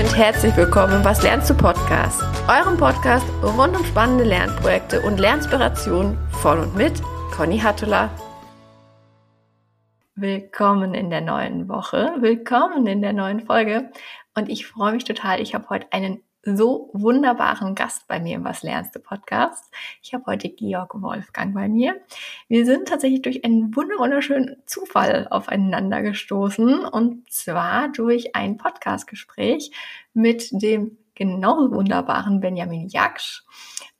und herzlich willkommen im Was lernst du Podcast, eurem Podcast rund um spannende Lernprojekte und Lernspirationen von und mit Conny Hattula. Willkommen in der neuen Woche, willkommen in der neuen Folge und ich freue mich total. Ich habe heute einen so wunderbaren Gast bei mir im Was lernst du Podcast. Ich habe heute Georg Wolfgang bei mir. Wir sind tatsächlich durch einen wunderschönen Zufall aufeinander gestoßen und zwar durch ein Podcastgespräch mit dem genauso wunderbaren Benjamin Jaksch,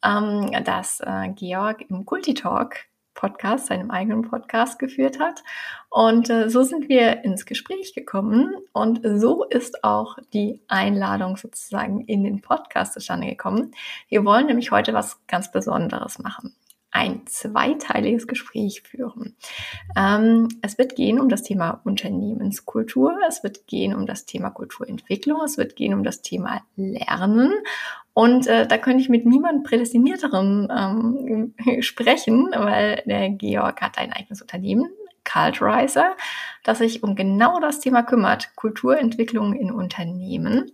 ähm, das äh, Georg im Kulti Talk Podcast, seinem eigenen Podcast geführt hat. Und äh, so sind wir ins Gespräch gekommen und so ist auch die Einladung sozusagen in den Podcast zustande gekommen. Wir wollen nämlich heute was ganz Besonderes machen ein zweiteiliges Gespräch führen. Ähm, es wird gehen um das Thema Unternehmenskultur, es wird gehen um das Thema Kulturentwicklung, es wird gehen um das Thema Lernen. Und äh, da könnte ich mit niemandem Prädestinierterem ähm, sprechen, weil der Georg hat ein eigenes Unternehmen, Culturizer, das sich um genau das Thema kümmert, Kulturentwicklung in Unternehmen.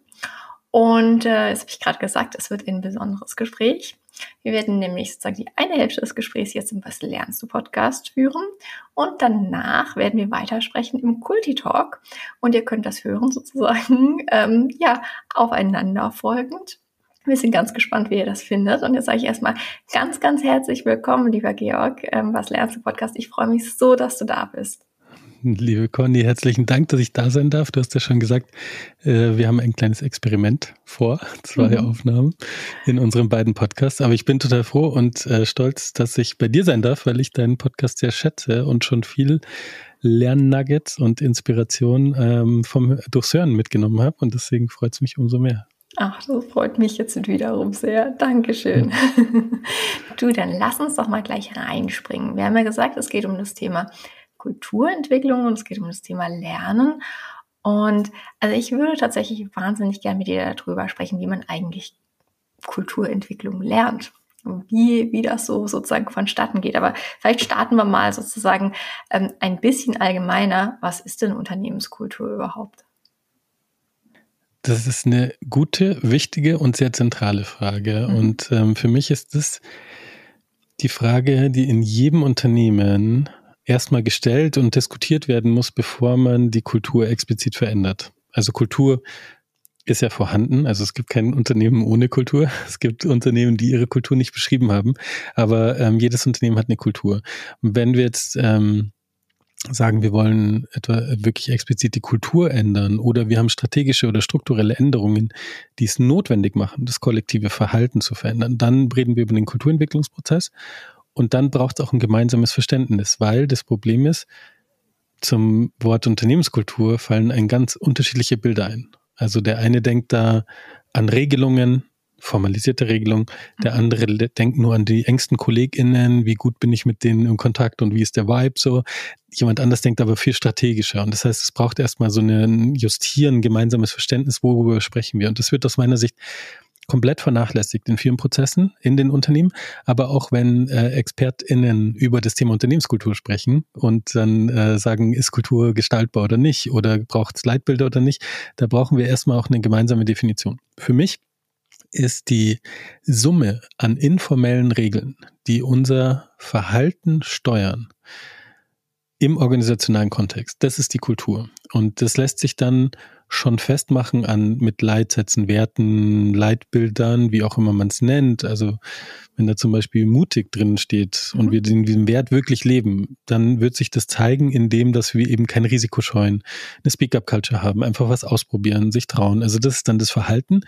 Und äh, das habe ich gerade gesagt, es wird ein besonderes Gespräch. Wir werden nämlich sozusagen die eine Hälfte des Gesprächs jetzt im Was lernst du Podcast führen und danach werden wir weitersprechen im Kulti Talk und ihr könnt das hören sozusagen ähm, ja aufeinander folgend. Wir sind ganz gespannt, wie ihr das findet. Und jetzt sage ich erstmal ganz, ganz herzlich willkommen, lieber Georg, ähm, Was lernst du Podcast. Ich freue mich so, dass du da bist. Liebe Conny, herzlichen Dank, dass ich da sein darf. Du hast ja schon gesagt, äh, wir haben ein kleines Experiment vor, zwei mhm. Aufnahmen in unseren beiden Podcasts. Aber ich bin total froh und äh, stolz, dass ich bei dir sein darf, weil ich deinen Podcast sehr schätze und schon viel Lernnuggets und Inspiration ähm, vom durchs Hören mitgenommen habe. Und deswegen freut es mich umso mehr. Ach, das freut mich jetzt wiederum sehr. Dankeschön. du, dann lass uns doch mal gleich reinspringen. Wir haben ja gesagt, es geht um das Thema Kulturentwicklung und es geht um das Thema Lernen. Und also ich würde tatsächlich wahnsinnig gerne mit dir darüber sprechen, wie man eigentlich Kulturentwicklung lernt. Wie, wie das so sozusagen vonstatten geht. Aber vielleicht starten wir mal sozusagen ähm, ein bisschen allgemeiner. Was ist denn Unternehmenskultur überhaupt? Das ist eine gute, wichtige und sehr zentrale Frage. Mhm. Und ähm, für mich ist das die Frage, die in jedem Unternehmen erstmal gestellt und diskutiert werden muss, bevor man die Kultur explizit verändert. Also Kultur ist ja vorhanden. Also es gibt kein Unternehmen ohne Kultur. Es gibt Unternehmen, die ihre Kultur nicht beschrieben haben. Aber ähm, jedes Unternehmen hat eine Kultur. Und wenn wir jetzt ähm, sagen, wir wollen etwa wirklich explizit die Kultur ändern oder wir haben strategische oder strukturelle Änderungen, die es notwendig machen, das kollektive Verhalten zu verändern, dann reden wir über den Kulturentwicklungsprozess und dann braucht es auch ein gemeinsames Verständnis, weil das Problem ist, zum Wort Unternehmenskultur fallen ein ganz unterschiedliche Bilder ein. Also der eine denkt da an Regelungen, formalisierte Regelungen, der mhm. andere denkt nur an die engsten KollegInnen, wie gut bin ich mit denen im Kontakt und wie ist der Vibe so. Jemand anders denkt aber viel strategischer. Und das heißt, es braucht erstmal so ein Justieren, gemeinsames Verständnis, worüber sprechen wir. Und das wird aus meiner Sicht komplett vernachlässigt in vielen Prozessen in den Unternehmen, aber auch wenn äh, ExpertInnen über das Thema Unternehmenskultur sprechen und dann äh, sagen, ist Kultur gestaltbar oder nicht oder braucht es Leitbilder oder nicht, da brauchen wir erstmal auch eine gemeinsame Definition. Für mich ist die Summe an informellen Regeln, die unser Verhalten steuern, im organisationalen Kontext. Das ist die Kultur. Und das lässt sich dann schon festmachen an mit Leitsätzen, Werten, Leitbildern, wie auch immer man es nennt. Also wenn da zum Beispiel mutig drin steht und mhm. wir diesen Wert wirklich leben, dann wird sich das zeigen, indem, dass wir eben kein Risiko scheuen, eine Speak-up-Culture haben, einfach was ausprobieren, sich trauen. Also das ist dann das Verhalten.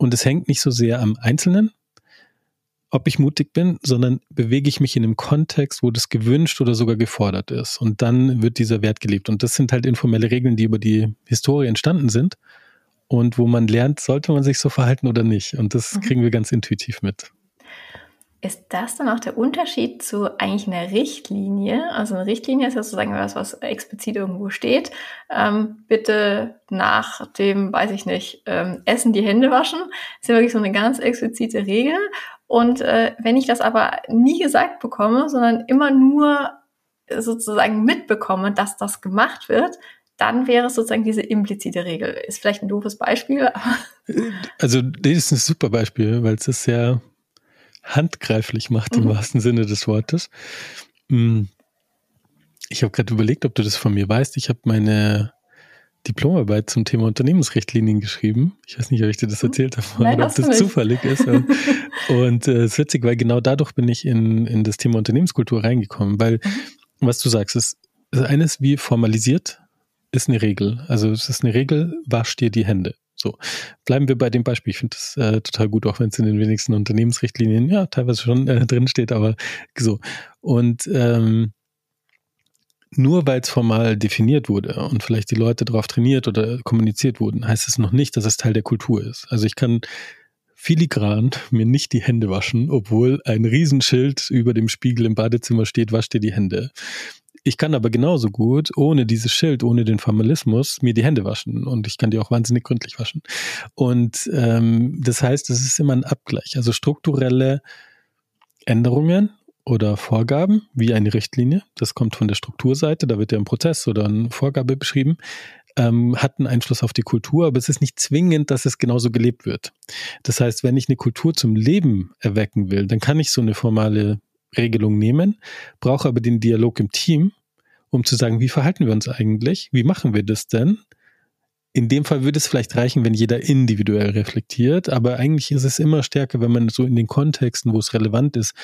Und es hängt nicht so sehr am Einzelnen, ob ich mutig bin, sondern bewege ich mich in einem Kontext, wo das gewünscht oder sogar gefordert ist. Und dann wird dieser Wert gelebt. Und das sind halt informelle Regeln, die über die Historie entstanden sind und wo man lernt, sollte man sich so verhalten oder nicht. Und das mhm. kriegen wir ganz intuitiv mit. Ist das dann auch der Unterschied zu eigentlich einer Richtlinie? Also eine Richtlinie ist ja sozusagen was, was explizit irgendwo steht. Ähm, bitte nach dem, weiß ich nicht, ähm, Essen die Hände waschen. Das ist ja wirklich so eine ganz explizite Regel. Und äh, wenn ich das aber nie gesagt bekomme, sondern immer nur sozusagen mitbekomme, dass das gemacht wird, dann wäre es sozusagen diese implizite Regel. Ist vielleicht ein doofes Beispiel. Aber also das ist ein super Beispiel, weil es es sehr handgreiflich macht im mhm. wahrsten Sinne des Wortes. Hm. Ich habe gerade überlegt, ob du das von mir weißt. Ich habe meine Diplomarbeit zum Thema Unternehmensrichtlinien geschrieben. Ich weiß nicht, ob ich dir das erzählt habe Nein, oder ob das nicht. zufällig ist. und äh, es ist witzig, weil genau dadurch bin ich in, in das Thema Unternehmenskultur reingekommen, weil, mhm. was du sagst, ist, ist eines wie formalisiert ist eine Regel. Also es ist eine Regel, wasch dir die Hände. So, bleiben wir bei dem Beispiel. Ich finde das äh, total gut, auch wenn es in den wenigsten Unternehmensrichtlinien ja teilweise schon äh, drin steht, aber so. Und ähm, nur weil es formal definiert wurde und vielleicht die Leute darauf trainiert oder kommuniziert wurden, heißt es noch nicht, dass es Teil der Kultur ist. Also ich kann filigran mir nicht die Hände waschen, obwohl ein Riesenschild über dem Spiegel im Badezimmer steht, wasch dir die Hände. Ich kann aber genauso gut, ohne dieses Schild, ohne den Formalismus, mir die Hände waschen und ich kann die auch wahnsinnig gründlich waschen. Und ähm, das heißt, es ist immer ein Abgleich. Also strukturelle Änderungen oder Vorgaben, wie eine Richtlinie, das kommt von der Strukturseite, da wird ja ein Prozess oder eine Vorgabe beschrieben, ähm, hat einen Einfluss auf die Kultur, aber es ist nicht zwingend, dass es genauso gelebt wird. Das heißt, wenn ich eine Kultur zum Leben erwecken will, dann kann ich so eine formale Regelung nehmen, brauche aber den Dialog im Team, um zu sagen, wie verhalten wir uns eigentlich, wie machen wir das denn? In dem Fall würde es vielleicht reichen, wenn jeder individuell reflektiert, aber eigentlich ist es immer stärker, wenn man so in den Kontexten, wo es relevant ist,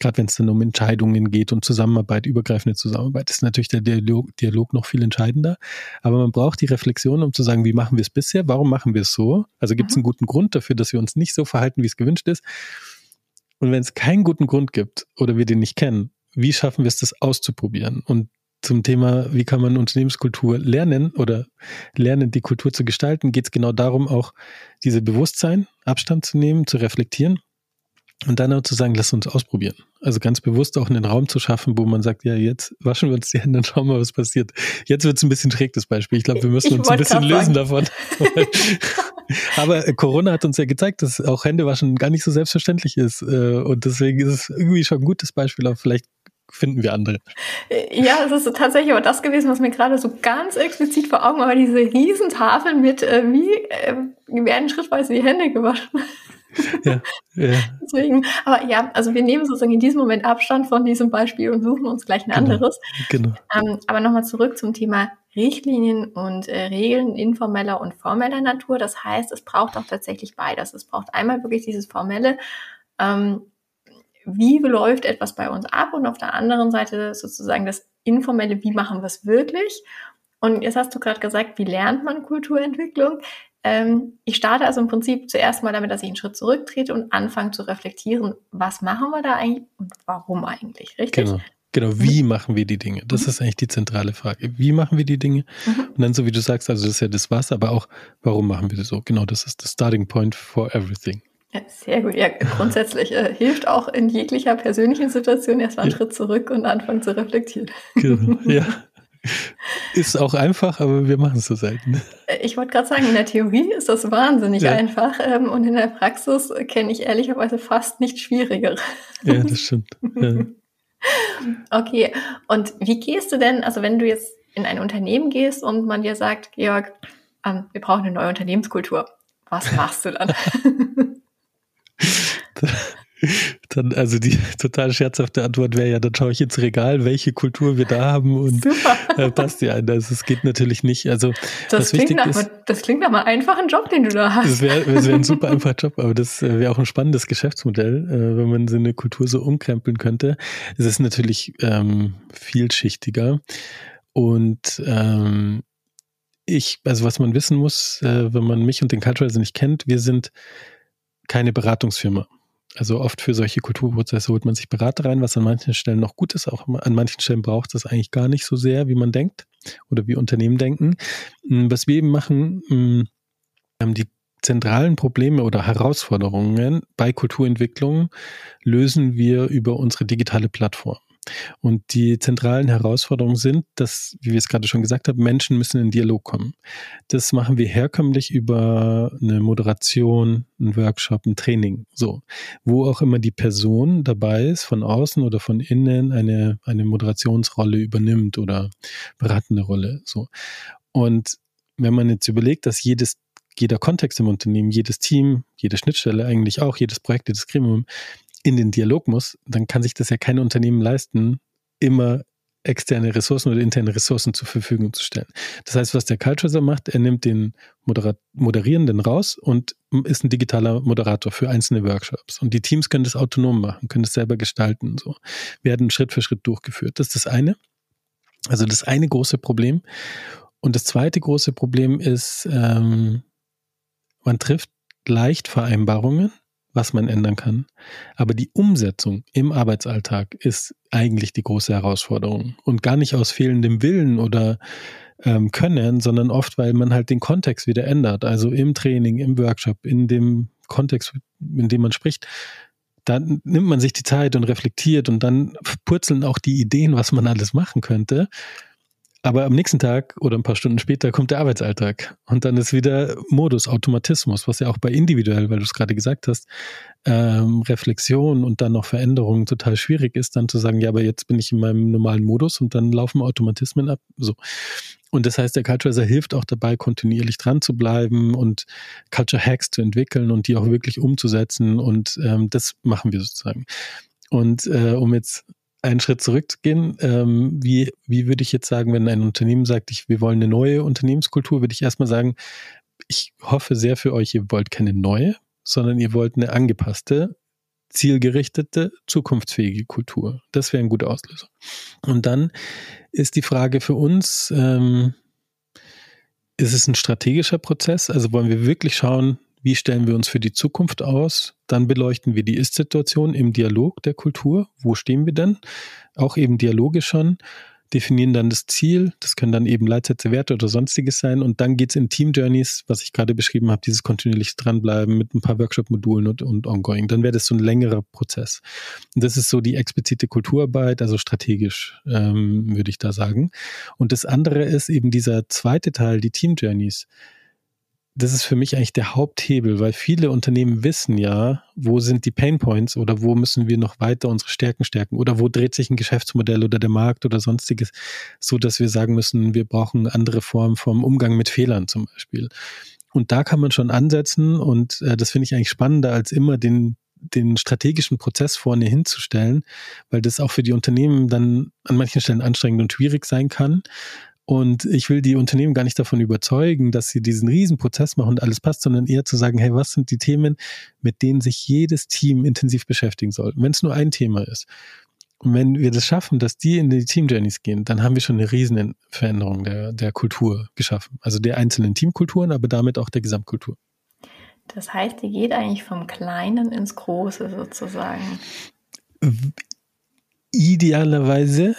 gerade wenn es dann um Entscheidungen geht und Zusammenarbeit, übergreifende Zusammenarbeit, ist natürlich der Dialog, Dialog noch viel entscheidender. Aber man braucht die Reflexion, um zu sagen, wie machen wir es bisher, warum machen wir es so? Also gibt es mhm. einen guten Grund dafür, dass wir uns nicht so verhalten, wie es gewünscht ist. Und wenn es keinen guten Grund gibt oder wir den nicht kennen, wie schaffen wir es, das auszuprobieren? Und zum Thema, wie kann man Unternehmenskultur lernen oder lernen, die Kultur zu gestalten, geht es genau darum, auch diese Bewusstsein, Abstand zu nehmen, zu reflektieren und dann auch zu sagen, lass uns ausprobieren. Also ganz bewusst auch einen Raum zu schaffen, wo man sagt, ja, jetzt waschen wir uns die Hände und schauen mal, was passiert. Jetzt wird es ein bisschen schräg, das Beispiel. Ich glaube, wir müssen ich uns ein bisschen lösen davon. Aber äh, Corona hat uns ja gezeigt, dass auch Händewaschen gar nicht so selbstverständlich ist. Äh, und deswegen ist es irgendwie schon ein gutes Beispiel, aber vielleicht finden wir andere. Ja, es ist tatsächlich aber das gewesen, was mir gerade so ganz explizit vor Augen war, diese Riesentafel mit, äh, wie äh, werden schrittweise die Hände gewaschen ja, ja. Deswegen, aber ja, also wir nehmen sozusagen in diesem Moment Abstand von diesem Beispiel und suchen uns gleich ein genau, anderes. Genau. Ähm, aber nochmal zurück zum Thema Richtlinien und äh, Regeln informeller und formeller Natur. Das heißt, es braucht auch tatsächlich beides. Es braucht einmal wirklich dieses formelle, ähm, wie läuft etwas bei uns ab und auf der anderen Seite sozusagen das informelle, wie machen wir es wirklich. Und jetzt hast du gerade gesagt, wie lernt man Kulturentwicklung? Ähm, ich starte also im Prinzip zuerst mal damit, dass ich einen Schritt zurücktrete und anfange zu reflektieren, was machen wir da eigentlich und warum eigentlich, richtig? Genau. Genau, wie mhm. machen wir die Dinge? Das mhm. ist eigentlich die zentrale Frage. Wie machen wir die Dinge? Mhm. Und dann, so wie du sagst, also das ist ja das Was, aber auch, warum machen wir das so? Genau, das ist das Starting Point for everything. Ja, sehr gut. Ja, grundsätzlich äh, hilft auch in jeglicher persönlichen Situation erstmal einen ja. Schritt zurück und anfangen zu reflektieren. Genau, ja. Ist auch einfach, aber wir machen es so selten. Ich wollte gerade sagen, in der Theorie ist das wahnsinnig ja. einfach ähm, und in der Praxis kenne ich ehrlicherweise fast nichts Schwieriger. Ja, das stimmt. Ja. Okay, und wie gehst du denn, also wenn du jetzt in ein Unternehmen gehst und man dir sagt, Georg, ähm, wir brauchen eine neue Unternehmenskultur, was machst du dann? Dann, also die total scherzhafte Antwort wäre ja, dann schaue ich ins Regal, welche Kultur wir da haben und äh, passt dir ein. Also es geht natürlich nicht. Also das, klingt nach, ist, das klingt nach einem einfachen Job, den du da hast. Das wäre wär ein super einfacher Job, aber das äh, wäre auch ein spannendes Geschäftsmodell, äh, wenn man so eine Kultur so umkrempeln könnte. Es ist natürlich ähm, vielschichtiger und ähm, ich, also was man wissen muss, äh, wenn man mich und den Culturalizer nicht kennt, wir sind keine Beratungsfirma. Also oft für solche Kulturprozesse holt man sich Berater rein, was an manchen Stellen noch gut ist. Auch an manchen Stellen braucht es eigentlich gar nicht so sehr, wie man denkt oder wie Unternehmen denken. Hm, was wir eben machen, hm, die zentralen Probleme oder Herausforderungen bei Kulturentwicklung lösen wir über unsere digitale Plattform. Und die zentralen Herausforderungen sind, dass, wie wir es gerade schon gesagt haben, Menschen müssen in Dialog kommen. Das machen wir herkömmlich über eine Moderation, einen Workshop, ein Training, so. Wo auch immer die Person dabei ist, von außen oder von innen eine, eine Moderationsrolle übernimmt oder beratende Rolle, so. Und wenn man jetzt überlegt, dass jedes, jeder Kontext im Unternehmen, jedes Team, jede Schnittstelle eigentlich auch, jedes Projekt, jedes Gremium in den Dialog muss, dann kann sich das ja kein Unternehmen leisten, immer externe Ressourcen oder interne Ressourcen zur Verfügung zu stellen. Das heißt, was der Cultureser macht, er nimmt den Moderat Moderierenden raus und ist ein digitaler Moderator für einzelne Workshops. Und die Teams können das autonom machen, können das selber gestalten. So werden Schritt für Schritt durchgeführt. Das ist das eine. Also das eine große Problem. Und das zweite große Problem ist, ähm, man trifft leicht Vereinbarungen was man ändern kann. Aber die Umsetzung im Arbeitsalltag ist eigentlich die große Herausforderung. Und gar nicht aus fehlendem Willen oder ähm, Können, sondern oft, weil man halt den Kontext wieder ändert. Also im Training, im Workshop, in dem Kontext, in dem man spricht, dann nimmt man sich die Zeit und reflektiert und dann purzeln auch die Ideen, was man alles machen könnte. Aber am nächsten Tag oder ein paar Stunden später kommt der Arbeitsalltag und dann ist wieder Modus, Automatismus, was ja auch bei individuell, weil du es gerade gesagt hast, ähm, Reflexion und dann noch Veränderungen total schwierig ist, dann zu sagen, ja, aber jetzt bin ich in meinem normalen Modus und dann laufen Automatismen ab. So. Und das heißt, der Culturizer hilft auch dabei, kontinuierlich dran zu bleiben und Culture Hacks zu entwickeln und die auch wirklich umzusetzen. Und ähm, das machen wir sozusagen. Und äh, um jetzt einen Schritt zurückzugehen, ähm, wie, wie würde ich jetzt sagen, wenn ein Unternehmen sagt, ich, wir wollen eine neue Unternehmenskultur, würde ich erstmal sagen, ich hoffe sehr für euch, ihr wollt keine neue, sondern ihr wollt eine angepasste, zielgerichtete, zukunftsfähige Kultur. Das wäre ein guter Auslöser. Und dann ist die Frage für uns, ähm, ist es ein strategischer Prozess? Also wollen wir wirklich schauen, wie stellen wir uns für die Zukunft aus? Dann beleuchten wir die Ist-Situation im Dialog der Kultur. Wo stehen wir denn? Auch eben dialogisch schon. Definieren dann das Ziel. Das können dann eben Leitsätze, Werte oder sonstiges sein. Und dann geht's in Team Journeys, was ich gerade beschrieben habe, dieses kontinuierliche Dranbleiben mit ein paar Workshop-Modulen und, und Ongoing. Dann wäre das so ein längerer Prozess. Und das ist so die explizite Kulturarbeit, also strategisch, ähm, würde ich da sagen. Und das andere ist eben dieser zweite Teil, die Team Journeys das ist für mich eigentlich der Haupthebel, weil viele Unternehmen wissen ja, wo sind die Pain Points oder wo müssen wir noch weiter unsere Stärken stärken oder wo dreht sich ein Geschäftsmodell oder der Markt oder sonstiges, so dass wir sagen müssen, wir brauchen andere Formen vom Umgang mit Fehlern zum Beispiel. Und da kann man schon ansetzen und äh, das finde ich eigentlich spannender als immer den den strategischen Prozess vorne hinzustellen, weil das auch für die Unternehmen dann an manchen Stellen anstrengend und schwierig sein kann. Und ich will die Unternehmen gar nicht davon überzeugen, dass sie diesen Riesenprozess machen und alles passt, sondern eher zu sagen, hey, was sind die Themen, mit denen sich jedes Team intensiv beschäftigen soll? Wenn es nur ein Thema ist. Und wenn wir das schaffen, dass die in die Team Journeys gehen, dann haben wir schon eine riesen Veränderung der, der Kultur geschaffen. Also der einzelnen Teamkulturen, aber damit auch der Gesamtkultur. Das heißt, ihr geht eigentlich vom Kleinen ins Große sozusagen. Idealerweise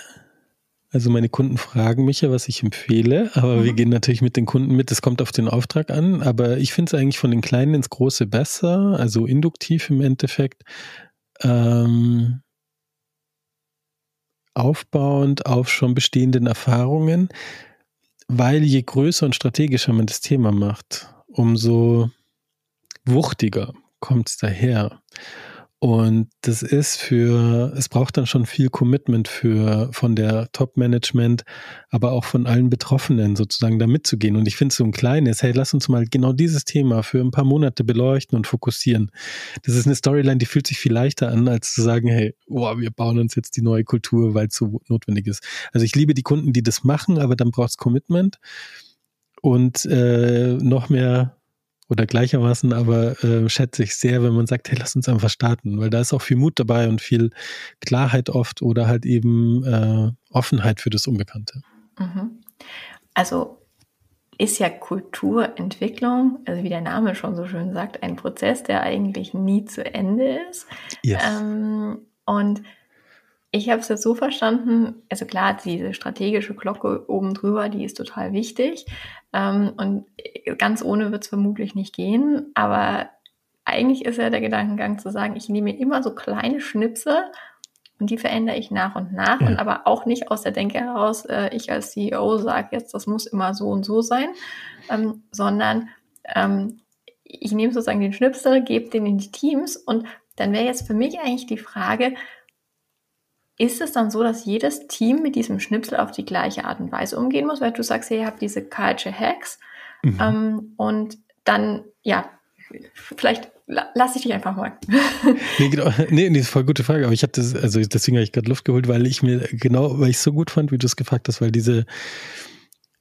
also meine Kunden fragen mich ja, was ich empfehle, aber mhm. wir gehen natürlich mit den Kunden mit. Es kommt auf den Auftrag an, aber ich finde es eigentlich von den Kleinen ins Große besser, also induktiv im Endeffekt. Ähm, aufbauend auf schon bestehenden Erfahrungen, weil je größer und strategischer man das Thema macht, umso wuchtiger kommt es daher. Und das ist für, es braucht dann schon viel Commitment für, von der Top-Management, aber auch von allen Betroffenen sozusagen da mitzugehen. Und ich finde so ein kleines, hey, lass uns mal genau dieses Thema für ein paar Monate beleuchten und fokussieren. Das ist eine Storyline, die fühlt sich viel leichter an, als zu sagen, hey, wow, wir bauen uns jetzt die neue Kultur, weil es so notwendig ist. Also ich liebe die Kunden, die das machen, aber dann braucht es Commitment und äh, noch mehr oder gleichermaßen, aber äh, schätze ich sehr, wenn man sagt, hey, lass uns einfach starten, weil da ist auch viel Mut dabei und viel Klarheit oft oder halt eben äh, Offenheit für das Unbekannte. Mhm. Also ist ja Kulturentwicklung, also wie der Name schon so schön sagt, ein Prozess, der eigentlich nie zu Ende ist. Yes. Ähm, und ich habe es jetzt so verstanden, also klar, diese strategische Glocke oben drüber, die ist total wichtig. Ähm, und ganz ohne wird es vermutlich nicht gehen. Aber eigentlich ist ja der Gedankengang zu sagen, ich nehme immer so kleine Schnipse und die verändere ich nach und nach. Ja. Und aber auch nicht aus der Denke heraus, äh, ich als CEO sage jetzt, das muss immer so und so sein, ähm, sondern ähm, ich nehme sozusagen den Schnipsel, gebe den in die Teams und dann wäre jetzt für mich eigentlich die Frage, ist es dann so, dass jedes Team mit diesem Schnipsel auf die gleiche Art und Weise umgehen muss? Weil du sagst, ihr habt diese Culture Hacks mhm. ähm, und dann, ja, vielleicht lass ich dich einfach mal. nee, genau. Nee, nee, ist voll gute Frage. Aber ich hatte, also deswegen habe ich gerade Luft geholt, weil ich mir genau, weil ich es so gut fand, wie du es gefragt hast, weil diese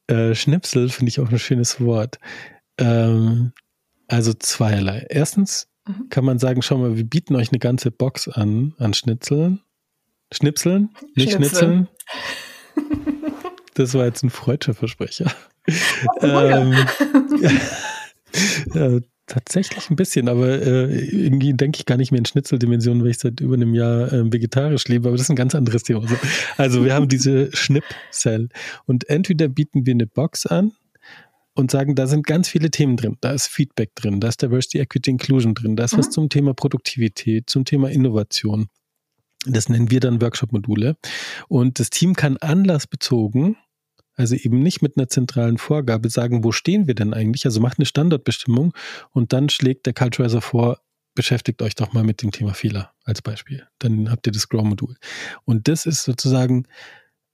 äh, Schnipsel finde ich auch ein schönes Wort. Ähm, also zweierlei. Erstens mhm. kann man sagen, schau mal, wir bieten euch eine ganze Box an, an Schnitzeln. Schnipseln, nicht Schnitzeln. Das war jetzt ein freudscher Versprecher. ähm, ja, tatsächlich ein bisschen, aber äh, irgendwie denke ich gar nicht mehr in Schnitzeldimensionen, weil ich seit über einem Jahr äh, vegetarisch lebe, aber das ist ein ganz anderes Thema. Also wir haben diese Schnippcell und entweder bieten wir eine Box an, und sagen, da sind ganz viele Themen drin. Da ist Feedback drin, da ist Diversity, Equity, Inclusion drin, da ist mhm. was zum Thema Produktivität, zum Thema Innovation. Das nennen wir dann Workshop-Module. Und das Team kann anlassbezogen, also eben nicht mit einer zentralen Vorgabe sagen, wo stehen wir denn eigentlich? Also macht eine Standardbestimmung und dann schlägt der Culturizer vor, beschäftigt euch doch mal mit dem Thema Fehler als Beispiel. Dann habt ihr das Grow-Modul. Und das ist sozusagen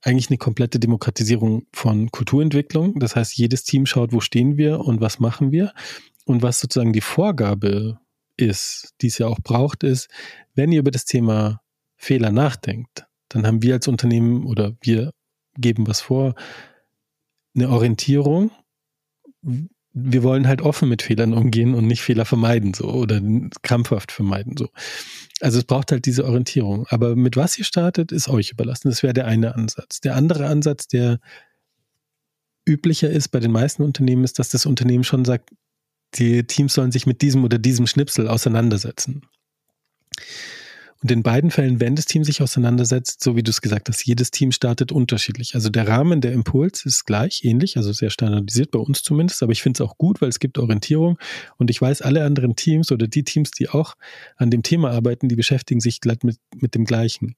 eigentlich eine komplette Demokratisierung von Kulturentwicklung. Das heißt, jedes Team schaut, wo stehen wir und was machen wir. Und was sozusagen die Vorgabe ist, die es ja auch braucht, ist, wenn ihr über das Thema Fehler nachdenkt, dann haben wir als Unternehmen oder wir geben was vor, eine Orientierung. Wir wollen halt offen mit Fehlern umgehen und nicht Fehler vermeiden so oder krampfhaft vermeiden so. Also es braucht halt diese Orientierung. Aber mit was ihr startet, ist euch überlassen. Das wäre der eine Ansatz. Der andere Ansatz, der üblicher ist bei den meisten Unternehmen, ist, dass das Unternehmen schon sagt, die Teams sollen sich mit diesem oder diesem Schnipsel auseinandersetzen. Und in beiden Fällen, wenn das Team sich auseinandersetzt, so wie du es gesagt hast, jedes Team startet unterschiedlich. Also der Rahmen, der Impuls ist gleich, ähnlich, also sehr standardisiert bei uns zumindest, aber ich finde es auch gut, weil es gibt Orientierung und ich weiß, alle anderen Teams oder die Teams, die auch an dem Thema arbeiten, die beschäftigen sich glatt mit, mit dem Gleichen.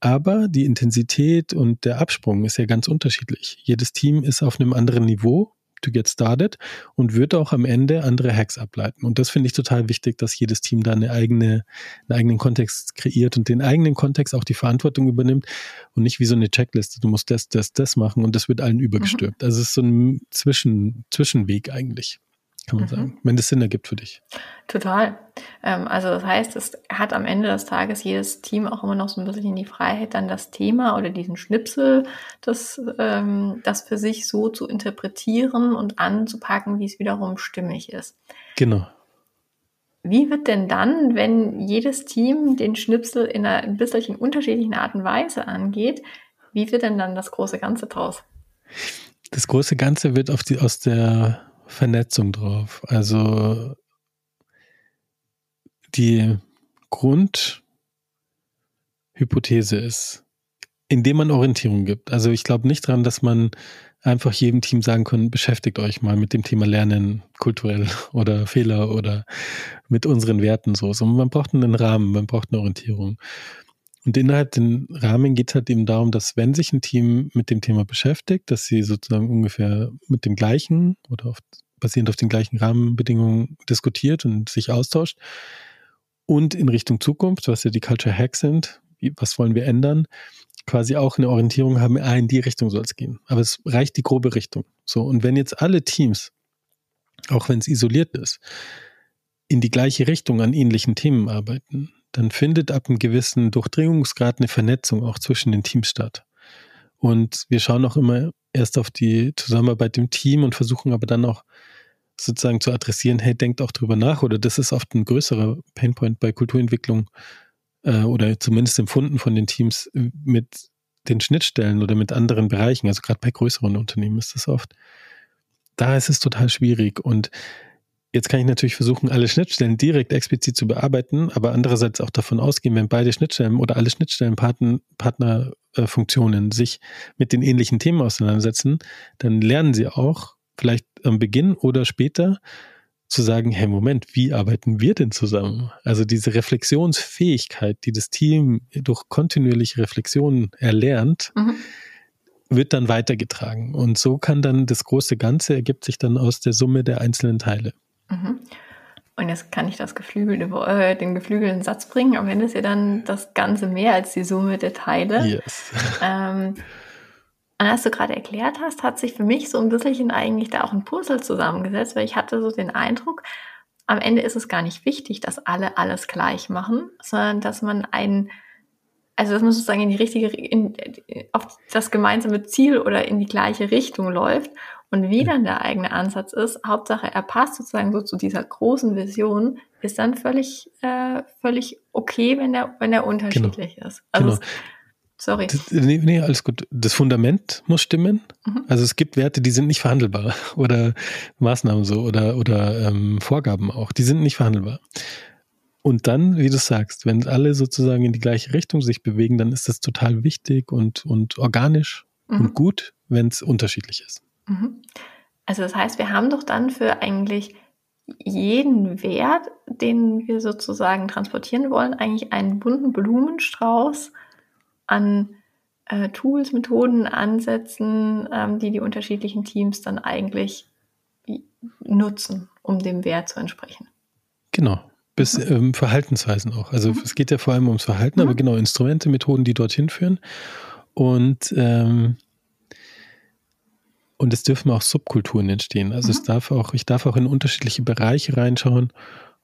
Aber die Intensität und der Absprung ist ja ganz unterschiedlich. Jedes Team ist auf einem anderen Niveau to get started und wird auch am Ende andere Hacks ableiten. Und das finde ich total wichtig, dass jedes Team da eine eigene, einen eigenen Kontext kreiert und den eigenen Kontext auch die Verantwortung übernimmt und nicht wie so eine Checkliste. Du musst das, das, das machen und das wird allen übergestülpt. Mhm. Also es ist so ein Zwischen, Zwischenweg eigentlich kann man mhm. sagen, wenn das Sinn ergibt für dich. Total. Ähm, also das heißt, es hat am Ende des Tages jedes Team auch immer noch so ein bisschen die Freiheit, dann das Thema oder diesen Schnipsel, das, ähm, das für sich so zu interpretieren und anzupacken, wie es wiederum stimmig ist. Genau. Wie wird denn dann, wenn jedes Team den Schnipsel in einer ein bisschen unterschiedlichen Art und Weise angeht, wie wird denn dann das große Ganze draus? Das große Ganze wird auf die, aus der Vernetzung drauf. Also die Grundhypothese ist, indem man Orientierung gibt. Also ich glaube nicht dran, dass man einfach jedem Team sagen kann, beschäftigt euch mal mit dem Thema Lernen kulturell oder Fehler oder mit unseren Werten so. so man braucht einen Rahmen, man braucht eine Orientierung. Und innerhalb den Rahmen geht es halt eben darum, dass wenn sich ein Team mit dem Thema beschäftigt, dass sie sozusagen ungefähr mit dem gleichen oder auf, basierend auf den gleichen Rahmenbedingungen diskutiert und sich austauscht. Und in Richtung Zukunft, was ja die Culture Hacks sind, was wollen wir ändern, quasi auch eine Orientierung haben, ah, in die Richtung soll es gehen. Aber es reicht die grobe Richtung. So, und wenn jetzt alle Teams, auch wenn es isoliert ist, in die gleiche Richtung an ähnlichen Themen arbeiten, dann findet ab einem gewissen Durchdringungsgrad eine Vernetzung auch zwischen den Teams statt. Und wir schauen auch immer erst auf die Zusammenarbeit im Team und versuchen aber dann auch sozusagen zu adressieren, hey, denkt auch drüber nach. Oder das ist oft ein größerer Painpoint bei Kulturentwicklung äh, oder zumindest empfunden von den Teams mit den Schnittstellen oder mit anderen Bereichen. Also gerade bei größeren Unternehmen ist das oft. Da ist es total schwierig. Und Jetzt kann ich natürlich versuchen, alle Schnittstellen direkt explizit zu bearbeiten, aber andererseits auch davon ausgehen, wenn beide Schnittstellen oder alle Schnittstellenpartnerfunktionen äh, sich mit den ähnlichen Themen auseinandersetzen, dann lernen sie auch vielleicht am Beginn oder später zu sagen, hey Moment, wie arbeiten wir denn zusammen? Also diese Reflexionsfähigkeit, die das Team durch kontinuierliche Reflexionen erlernt, mhm. wird dann weitergetragen. Und so kann dann das große Ganze ergibt sich dann aus der Summe der einzelnen Teile. Mhm. und jetzt kann ich das geflügelte, äh, den geflügelten Satz bringen, am Ende ist ja dann das Ganze mehr als die Summe der Teile. Yes. Ähm, und als du gerade erklärt hast, hat sich für mich so ein bisschen eigentlich da auch ein Puzzle zusammengesetzt, weil ich hatte so den Eindruck, am Ende ist es gar nicht wichtig, dass alle alles gleich machen, sondern dass man einen, also dass man sozusagen in die richtige, in, auf das gemeinsame Ziel oder in die gleiche Richtung läuft. Und wie dann der eigene Ansatz ist, Hauptsache er passt sozusagen so zu dieser großen Vision, ist dann völlig, äh, völlig okay, wenn er, wenn er unterschiedlich genau. ist. Also genau. Sorry. Das, nee, nee, alles gut. Das Fundament muss stimmen. Mhm. Also es gibt Werte, die sind nicht verhandelbar oder Maßnahmen so oder, oder ähm, Vorgaben auch, die sind nicht verhandelbar. Und dann, wie du sagst, wenn alle sozusagen in die gleiche Richtung sich bewegen, dann ist das total wichtig und, und organisch mhm. und gut, wenn es unterschiedlich ist. Mhm. Also das heißt, wir haben doch dann für eigentlich jeden Wert, den wir sozusagen transportieren wollen, eigentlich einen bunten Blumenstrauß an äh, Tools, Methoden, Ansätzen, ähm, die die unterschiedlichen Teams dann eigentlich nutzen, um dem Wert zu entsprechen. Genau. Bis mhm. ähm, Verhaltensweisen auch. Also mhm. es geht ja vor allem ums Verhalten, mhm. aber genau Instrumente, Methoden, die dorthin führen. Und ähm, und es dürfen auch Subkulturen entstehen. Also es mhm. darf auch, ich darf auch in unterschiedliche Bereiche reinschauen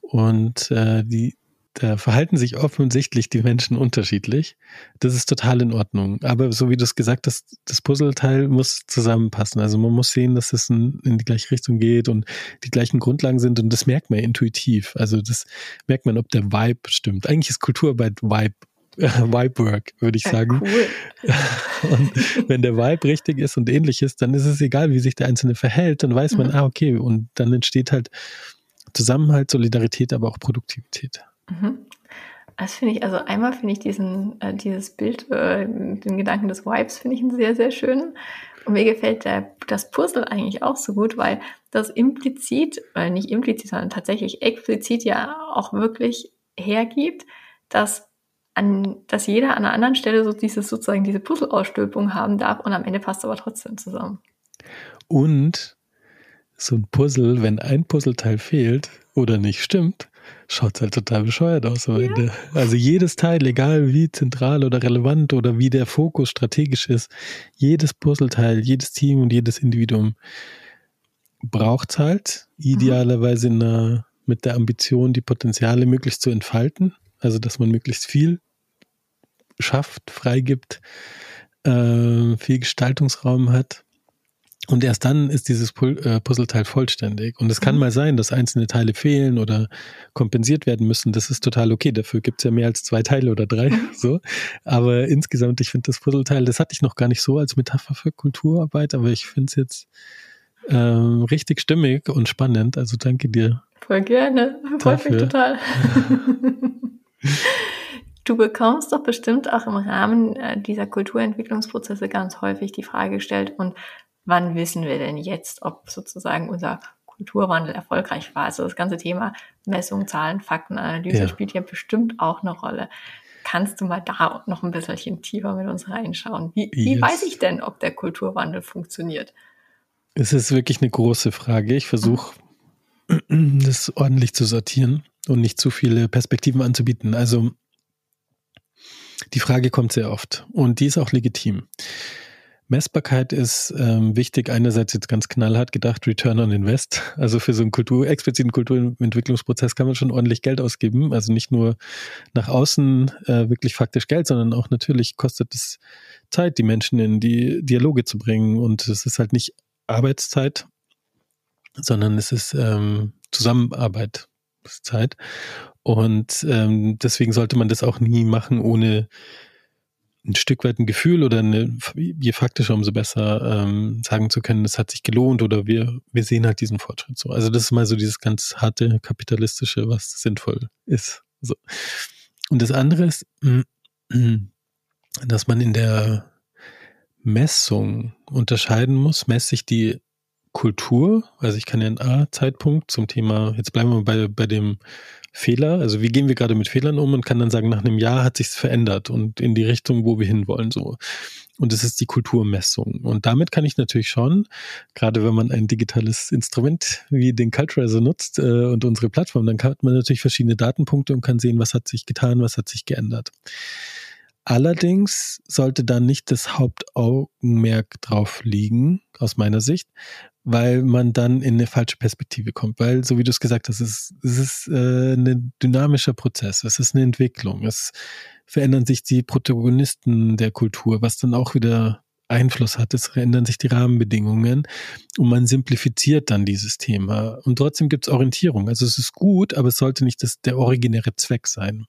und äh, die, da verhalten sich offensichtlich die Menschen unterschiedlich. Das ist total in Ordnung. Aber so wie du es gesagt hast, das Puzzleteil muss zusammenpassen. Also man muss sehen, dass es in, in, die gleiche Richtung geht und die gleichen Grundlagen sind. Und das merkt man intuitiv. Also das merkt man, ob der Vibe stimmt. Eigentlich ist Kulturarbeit Vibe. Äh, Vibe Work, würde ich sagen. Ja, cool. und wenn der Vibe richtig ist und ähnlich ist, dann ist es egal, wie sich der Einzelne verhält. Dann weiß man, mhm. ah, okay, und dann entsteht halt Zusammenhalt, Solidarität, aber auch Produktivität. Mhm. Das finde ich, also einmal finde ich diesen, äh, dieses Bild, äh, den Gedanken des Vibes, finde ich einen sehr, sehr schönen. Und mir gefällt der, das Puzzle eigentlich auch so gut, weil das implizit, oder nicht implizit, sondern tatsächlich explizit ja auch wirklich hergibt, dass an, dass jeder an einer anderen Stelle so dieses sozusagen diese Puzzle-Ausstülpung haben darf und am Ende passt aber trotzdem zusammen. Und so ein Puzzle, wenn ein Puzzleteil fehlt oder nicht stimmt, schaut halt total bescheuert aus am ja. Ende. Also jedes Teil, egal wie zentral oder relevant oder wie der Fokus strategisch ist, jedes Puzzleteil, jedes Team und jedes Individuum braucht halt idealerweise eine, mit der Ambition, die Potenziale möglichst zu entfalten. Also dass man möglichst viel schafft, freigibt, äh, viel Gestaltungsraum hat. Und erst dann ist dieses äh, Puzzleteil vollständig. Und es kann mhm. mal sein, dass einzelne Teile fehlen oder kompensiert werden müssen. Das ist total okay. Dafür gibt es ja mehr als zwei Teile oder drei. So. Aber insgesamt, ich finde das Puzzleteil, das hatte ich noch gar nicht so als Metapher für Kulturarbeit, aber ich finde es jetzt ähm, richtig stimmig und spannend. Also danke dir. Voll gerne. Freut mich total. Du bekommst doch bestimmt auch im Rahmen äh, dieser Kulturentwicklungsprozesse ganz häufig die Frage gestellt, und wann wissen wir denn jetzt, ob sozusagen unser Kulturwandel erfolgreich war? Also das ganze Thema Messung, Zahlen, Faktenanalyse ja. spielt ja bestimmt auch eine Rolle. Kannst du mal da noch ein bisschen tiefer mit uns reinschauen? Wie, wie yes. weiß ich denn, ob der Kulturwandel funktioniert? Es ist wirklich eine große Frage. Ich versuche, mhm. das ordentlich zu sortieren und nicht zu viele Perspektiven anzubieten. Also die Frage kommt sehr oft und die ist auch legitim. Messbarkeit ist ähm, wichtig. Einerseits jetzt ganz knallhart gedacht, Return on Invest. Also für so einen Kultur, expliziten Kulturentwicklungsprozess kann man schon ordentlich Geld ausgeben. Also nicht nur nach außen äh, wirklich faktisch Geld, sondern auch natürlich kostet es Zeit, die Menschen in die Dialoge zu bringen. Und es ist halt nicht Arbeitszeit, sondern es ist ähm, Zusammenarbeitszeit. Und ähm, deswegen sollte man das auch nie machen, ohne ein Stück weit ein Gefühl oder eine, je faktischer, umso besser ähm, sagen zu können, es hat sich gelohnt oder wir, wir sehen halt diesen Fortschritt so. Also das ist mal so dieses ganz harte kapitalistische, was sinnvoll ist. So. Und das andere ist, dass man in der Messung unterscheiden muss, messe ich die Kultur, also ich kann ja einen A-Zeitpunkt zum Thema, jetzt bleiben wir bei, bei dem Fehler, also wie gehen wir gerade mit Fehlern um und kann dann sagen, nach einem Jahr hat sich's verändert und in die Richtung, wo wir hinwollen, so. Und das ist die Kulturmessung. Und damit kann ich natürlich schon, gerade wenn man ein digitales Instrument wie den Culturizer nutzt äh, und unsere Plattform, dann hat man natürlich verschiedene Datenpunkte und kann sehen, was hat sich getan, was hat sich geändert. Allerdings sollte da nicht das Hauptaugenmerk drauf liegen, aus meiner Sicht, weil man dann in eine falsche Perspektive kommt. Weil, so wie du es gesagt hast, es ist, ist äh, ein dynamischer Prozess, es ist eine Entwicklung, es verändern sich die Protagonisten der Kultur, was dann auch wieder Einfluss hat. Es verändern sich die Rahmenbedingungen und man simplifiziert dann dieses Thema. Und trotzdem gibt es Orientierung. Also es ist gut, aber es sollte nicht das, der originäre Zweck sein.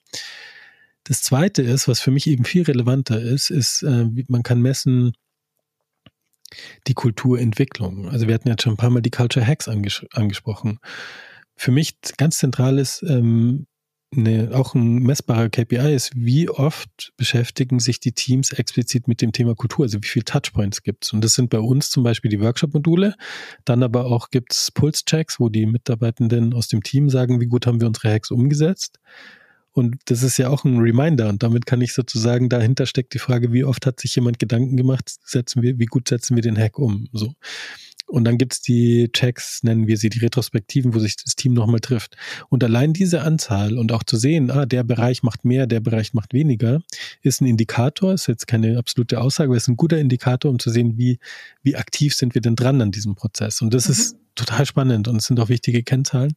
Das Zweite ist, was für mich eben viel relevanter ist, ist, äh, man kann messen die Kulturentwicklung. Also wir hatten jetzt schon ein paar Mal die Culture Hacks anges angesprochen. Für mich ganz zentral ist ähm, eine, auch ein messbarer KPI ist, wie oft beschäftigen sich die Teams explizit mit dem Thema Kultur, also wie viele Touchpoints gibt es. Und das sind bei uns zum Beispiel die Workshop-Module. Dann aber auch gibt es Pulse-Checks, wo die Mitarbeitenden aus dem Team sagen, wie gut haben wir unsere Hacks umgesetzt. Und das ist ja auch ein Reminder. Und damit kann ich sozusagen, dahinter steckt die Frage, wie oft hat sich jemand Gedanken gemacht, setzen wir, wie gut setzen wir den Hack um? So. Und dann gibt's die Checks, nennen wir sie, die Retrospektiven, wo sich das Team nochmal trifft. Und allein diese Anzahl und auch zu sehen, ah, der Bereich macht mehr, der Bereich macht weniger, ist ein Indikator, ist jetzt keine absolute Aussage, aber ist ein guter Indikator, um zu sehen, wie, wie aktiv sind wir denn dran an diesem Prozess. Und das mhm. ist total spannend und es sind auch wichtige Kennzahlen.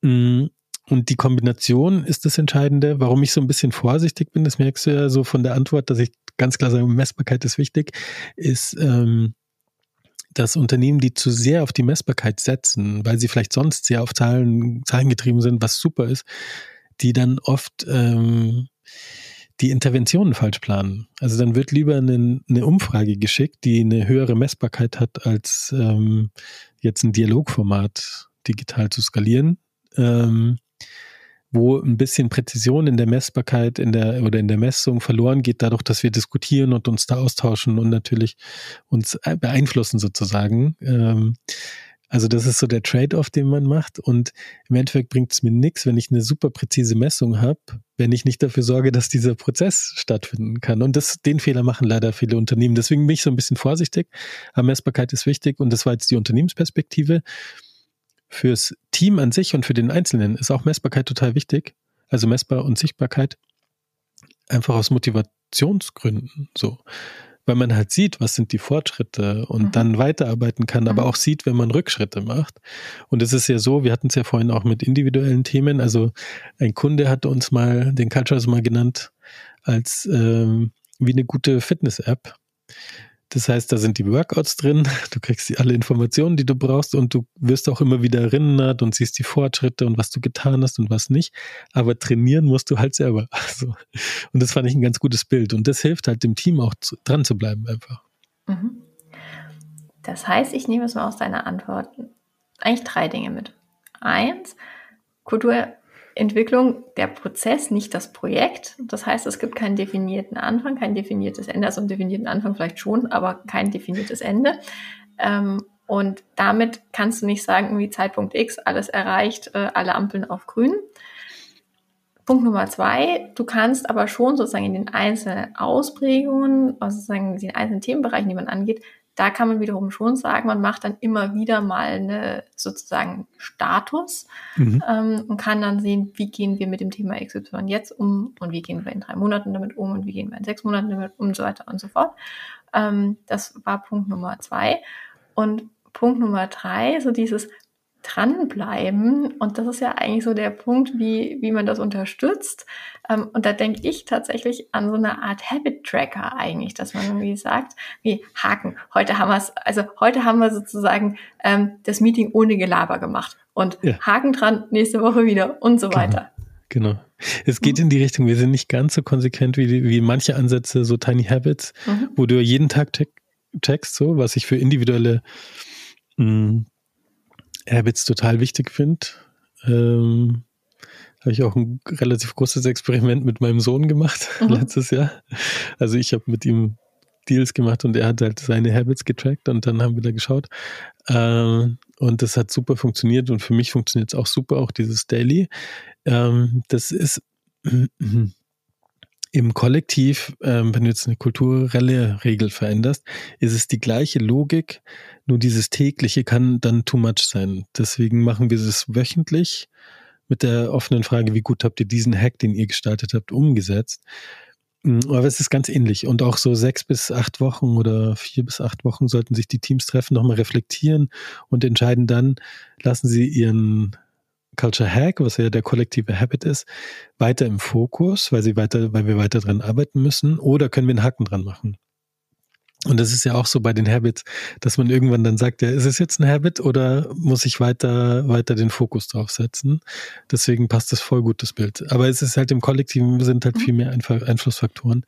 Mm, und die Kombination ist das Entscheidende. Warum ich so ein bisschen vorsichtig bin, das merkst du ja so von der Antwort, dass ich ganz klar sage, Messbarkeit ist wichtig, ist, ähm, dass Unternehmen, die zu sehr auf die Messbarkeit setzen, weil sie vielleicht sonst sehr auf Zahlen, Zahlen getrieben sind, was super ist, die dann oft ähm, die Interventionen falsch planen. Also dann wird lieber eine, eine Umfrage geschickt, die eine höhere Messbarkeit hat, als ähm, jetzt ein Dialogformat digital zu skalieren. Ähm, wo ein bisschen Präzision in der Messbarkeit in der oder in der Messung verloren geht, dadurch, dass wir diskutieren und uns da austauschen und natürlich uns beeinflussen sozusagen. Ähm, also das ist so der Trade-off, den man macht. Und im Endeffekt bringt es mir nichts, wenn ich eine super präzise Messung habe, wenn ich nicht dafür sorge, dass dieser Prozess stattfinden kann. Und das, den Fehler machen leider viele Unternehmen. Deswegen bin ich so ein bisschen vorsichtig. Aber Messbarkeit ist wichtig und das war jetzt die Unternehmensperspektive fürs Team an sich und für den Einzelnen ist auch Messbarkeit total wichtig. Also messbar und Sichtbarkeit. Einfach aus Motivationsgründen, so. Weil man halt sieht, was sind die Fortschritte und mhm. dann weiterarbeiten kann, aber mhm. auch sieht, wenn man Rückschritte macht. Und es ist ja so, wir hatten es ja vorhin auch mit individuellen Themen. Also ein Kunde hatte uns mal den Cultures mal genannt als ähm, wie eine gute Fitness-App. Das heißt, da sind die Workouts drin, du kriegst alle Informationen, die du brauchst und du wirst auch immer wieder erinnert und siehst die Fortschritte und was du getan hast und was nicht. Aber trainieren musst du halt selber. Also, und das fand ich ein ganz gutes Bild und das hilft halt dem Team auch zu, dran zu bleiben einfach. Mhm. Das heißt, ich nehme es mal aus deiner Antwort eigentlich drei Dinge mit. Eins, Kultur Entwicklung der Prozess, nicht das Projekt. Das heißt, es gibt keinen definierten Anfang, kein definiertes Ende. Also einen definierten Anfang vielleicht schon, aber kein definiertes Ende. Ähm, und damit kannst du nicht sagen, wie Zeitpunkt X, alles erreicht, äh, alle Ampeln auf grün. Punkt Nummer zwei, du kannst aber schon sozusagen in den einzelnen Ausprägungen, also sozusagen in den einzelnen Themenbereichen, die man angeht, da kann man wiederum schon sagen, man macht dann immer wieder mal eine sozusagen Status mhm. ähm, und kann dann sehen, wie gehen wir mit dem Thema XY jetzt um und wie gehen wir in drei Monaten damit um und wie gehen wir in sechs Monaten damit um und so weiter und so fort. Ähm, das war Punkt Nummer zwei. Und Punkt Nummer drei, so dieses dranbleiben. Und das ist ja eigentlich so der Punkt, wie, wie man das unterstützt. Ähm, und da denke ich tatsächlich an so eine Art Habit-Tracker eigentlich, dass man irgendwie sagt, wie Haken. Heute haben wir es, also heute haben wir sozusagen ähm, das Meeting ohne Gelaber gemacht. Und ja. Haken dran, nächste Woche wieder und so genau. weiter. Genau. Es geht mhm. in die Richtung, wir sind nicht ganz so konsequent wie, wie manche Ansätze, so Tiny Habits, mhm. wo du jeden Tag checkst, so, was ich für individuelle mh, mm, Habits total wichtig finde. Ähm, habe ich auch ein relativ großes Experiment mit meinem Sohn gemacht mhm. letztes Jahr. Also ich habe mit ihm Deals gemacht und er hat halt seine Habits getrackt und dann haben wir da geschaut. Ähm, und das hat super funktioniert und für mich funktioniert es auch super, auch dieses Daily. Ähm, das ist im Kollektiv, ähm, wenn du jetzt eine kulturelle Regel veränderst, ist es die gleiche Logik, nur dieses tägliche kann dann too much sein. Deswegen machen wir es wöchentlich mit der offenen Frage, wie gut habt ihr diesen Hack, den ihr gestaltet habt, umgesetzt? Mm, aber es ist ganz ähnlich. Und auch so sechs bis acht Wochen oder vier bis acht Wochen sollten sich die Teams treffen, nochmal reflektieren und entscheiden dann, lassen sie ihren Culture Hack, was ja der kollektive Habit ist, weiter im Fokus, weil sie weiter, weil wir weiter dran arbeiten müssen, oder können wir einen Haken dran machen? Und das ist ja auch so bei den Habits, dass man irgendwann dann sagt, ja, ist es jetzt ein Habit oder muss ich weiter, weiter den Fokus drauf setzen? Deswegen passt das voll gut, das Bild. Aber es ist halt im Kollektiven sind halt mhm. viel mehr Einflussfaktoren.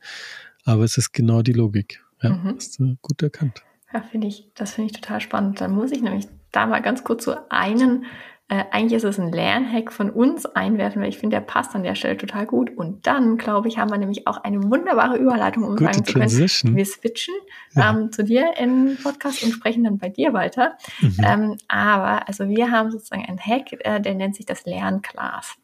Aber es ist genau die Logik. Ja, mhm. hast du gut erkannt. Ja, finde ich, das finde ich total spannend. Dann muss ich nämlich da mal ganz kurz so einen äh, eigentlich ist es ein Lernhack von uns einwerfen, weil ich finde, der passt an der Stelle total gut. Und dann, glaube ich, haben wir nämlich auch eine wunderbare Überleitung, um Gute sagen zu können, wir switchen ja. ähm, zu dir in Podcast und sprechen dann bei dir weiter. Mhm. Ähm, aber also wir haben sozusagen einen Hack, äh, der nennt sich das Lernglas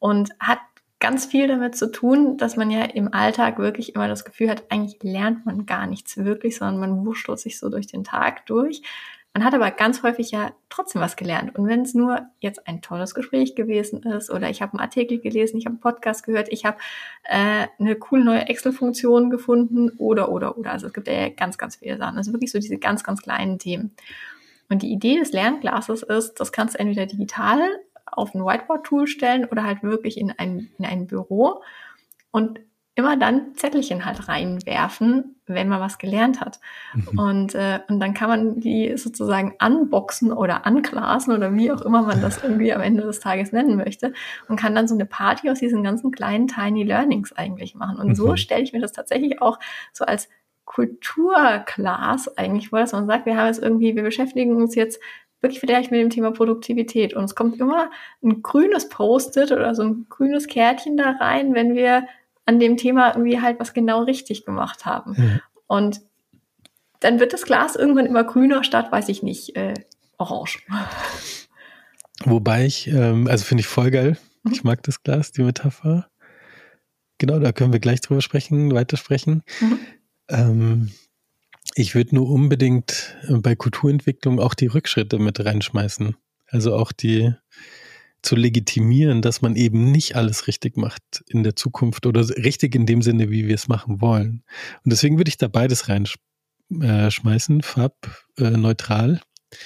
und hat ganz viel damit zu tun, dass man ja im Alltag wirklich immer das Gefühl hat, eigentlich lernt man gar nichts wirklich, sondern man wurschtelt sich so durch den Tag durch. Man hat aber ganz häufig ja trotzdem was gelernt. Und wenn es nur jetzt ein tolles Gespräch gewesen ist oder ich habe einen Artikel gelesen, ich habe einen Podcast gehört, ich habe äh, eine coole neue Excel-Funktion gefunden oder, oder, oder. Also es gibt ja ganz, ganz viele Sachen. Also wirklich so diese ganz, ganz kleinen Themen. Und die Idee des Lernglases ist, das kannst du entweder digital auf ein Whiteboard-Tool stellen oder halt wirklich in ein, in ein Büro. Und immer dann Zettelchen halt reinwerfen, wenn man was gelernt hat. Mhm. Und, äh, und dann kann man die sozusagen unboxen oder anglasen oder wie auch immer man das irgendwie am Ende des Tages nennen möchte und kann dann so eine Party aus diesen ganzen kleinen Tiny Learnings eigentlich machen. Und mhm. so stelle ich mir das tatsächlich auch so als Kulturclass eigentlich vor, dass man sagt, wir haben jetzt irgendwie, wir beschäftigen uns jetzt wirklich vielleicht mit dem Thema Produktivität. Und es kommt immer ein grünes Post-it oder so ein grünes Kärtchen da rein, wenn wir an dem Thema irgendwie halt was genau richtig gemacht haben. Mhm. Und dann wird das Glas irgendwann immer grüner statt, weiß ich nicht, äh, orange. Wobei ich, ähm, also finde ich voll geil. Mhm. Ich mag das Glas, die Metapher. Genau, da können wir gleich drüber sprechen, weitersprechen. Mhm. Ähm, ich würde nur unbedingt äh, bei Kulturentwicklung auch die Rückschritte mit reinschmeißen. Also auch die, zu legitimieren, dass man eben nicht alles richtig macht in der Zukunft oder richtig in dem Sinne, wie wir es machen wollen. Und deswegen würde ich da beides reinschmeißen, farbneutral. Äh,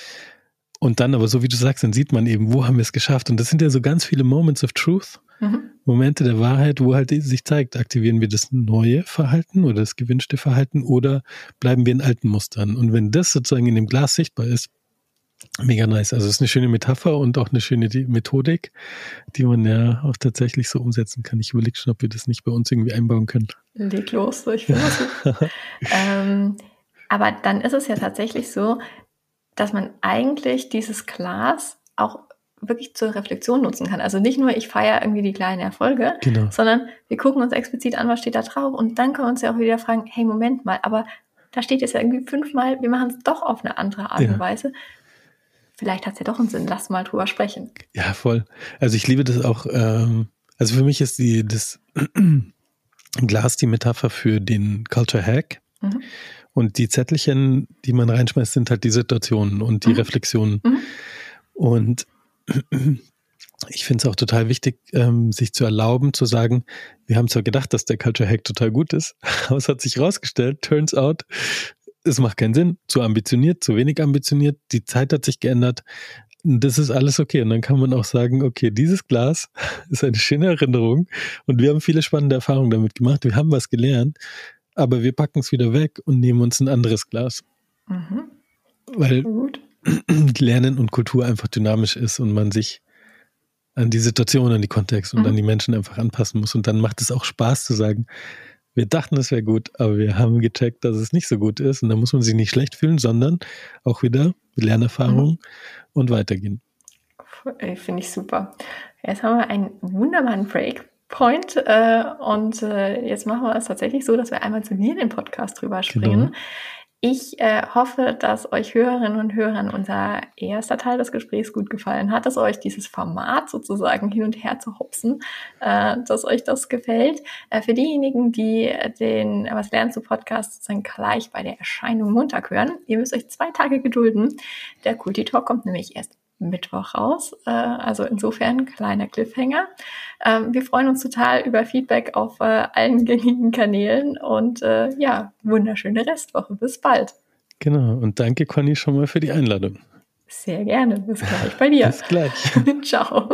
und dann aber, so wie du sagst, dann sieht man eben, wo haben wir es geschafft. Und das sind ja so ganz viele Moments of Truth, mhm. Momente der Wahrheit, wo halt sich zeigt, aktivieren wir das neue Verhalten oder das gewünschte Verhalten oder bleiben wir in alten Mustern. Und wenn das sozusagen in dem Glas sichtbar ist, Mega nice. Also es ist eine schöne Metapher und auch eine schöne Methodik, die man ja auch tatsächlich so umsetzen kann. Ich überlege schon, ob wir das nicht bei uns irgendwie einbauen können. Leg los, ich finde das ähm, Aber dann ist es ja tatsächlich so, dass man eigentlich dieses Glas auch wirklich zur Reflexion nutzen kann. Also nicht nur, ich feiere irgendwie die kleinen Erfolge, genau. sondern wir gucken uns explizit an, was steht da drauf und dann können wir uns ja auch wieder fragen, hey, Moment mal, aber da steht jetzt ja irgendwie fünfmal, wir machen es doch auf eine andere Art ja. und Weise vielleicht hat es ja doch einen Sinn, lass mal drüber sprechen. Ja, voll. Also ich liebe das auch, ähm, also für mich ist die, das Glas die Metapher für den Culture Hack. Mhm. Und die Zettelchen, die man reinschmeißt, sind halt die Situationen und die mhm. Reflexionen. Mhm. Und ich finde es auch total wichtig, ähm, sich zu erlauben, zu sagen, wir haben zwar gedacht, dass der Culture Hack total gut ist, aber es hat sich rausgestellt, turns out, es macht keinen Sinn, zu ambitioniert, zu wenig ambitioniert, die Zeit hat sich geändert. Das ist alles okay. Und dann kann man auch sagen, okay, dieses Glas ist eine schöne Erinnerung und wir haben viele spannende Erfahrungen damit gemacht. Wir haben was gelernt, aber wir packen es wieder weg und nehmen uns ein anderes Glas. Mhm. Weil. Lernen und Kultur einfach dynamisch ist und man sich an die Situation, an die Kontext und mhm. an die Menschen einfach anpassen muss. Und dann macht es auch Spaß zu sagen, wir dachten, es wäre gut, aber wir haben gecheckt, dass es nicht so gut ist. Und da muss man sich nicht schlecht fühlen, sondern auch wieder mit Lernerfahrung mhm. und weitergehen. Finde ich super. Jetzt haben wir einen wunderbaren Break. Point. Äh, und äh, jetzt machen wir es tatsächlich so, dass wir einmal zu mir in den Podcast drüber springen. Genau. Ich äh, hoffe, dass euch Hörerinnen und Hörern unser erster Teil des Gesprächs gut gefallen hat, dass euch dieses Format sozusagen hin und her zu hopsen, äh, dass euch das gefällt. Äh, für diejenigen, die den Was lernst du Podcast sozusagen gleich bei der Erscheinung Montag hören, ihr müsst euch zwei Tage gedulden. Der Kulti Talk kommt nämlich erst Mittwoch raus. Äh, also insofern kleiner Cliffhanger. Ähm, wir freuen uns total über Feedback auf äh, allen gängigen Kanälen und äh, ja, wunderschöne Restwoche. Bis bald. Genau. Und danke, Conny, schon mal für die Einladung. Sehr gerne. Bis gleich bei dir. Bis gleich. Ciao.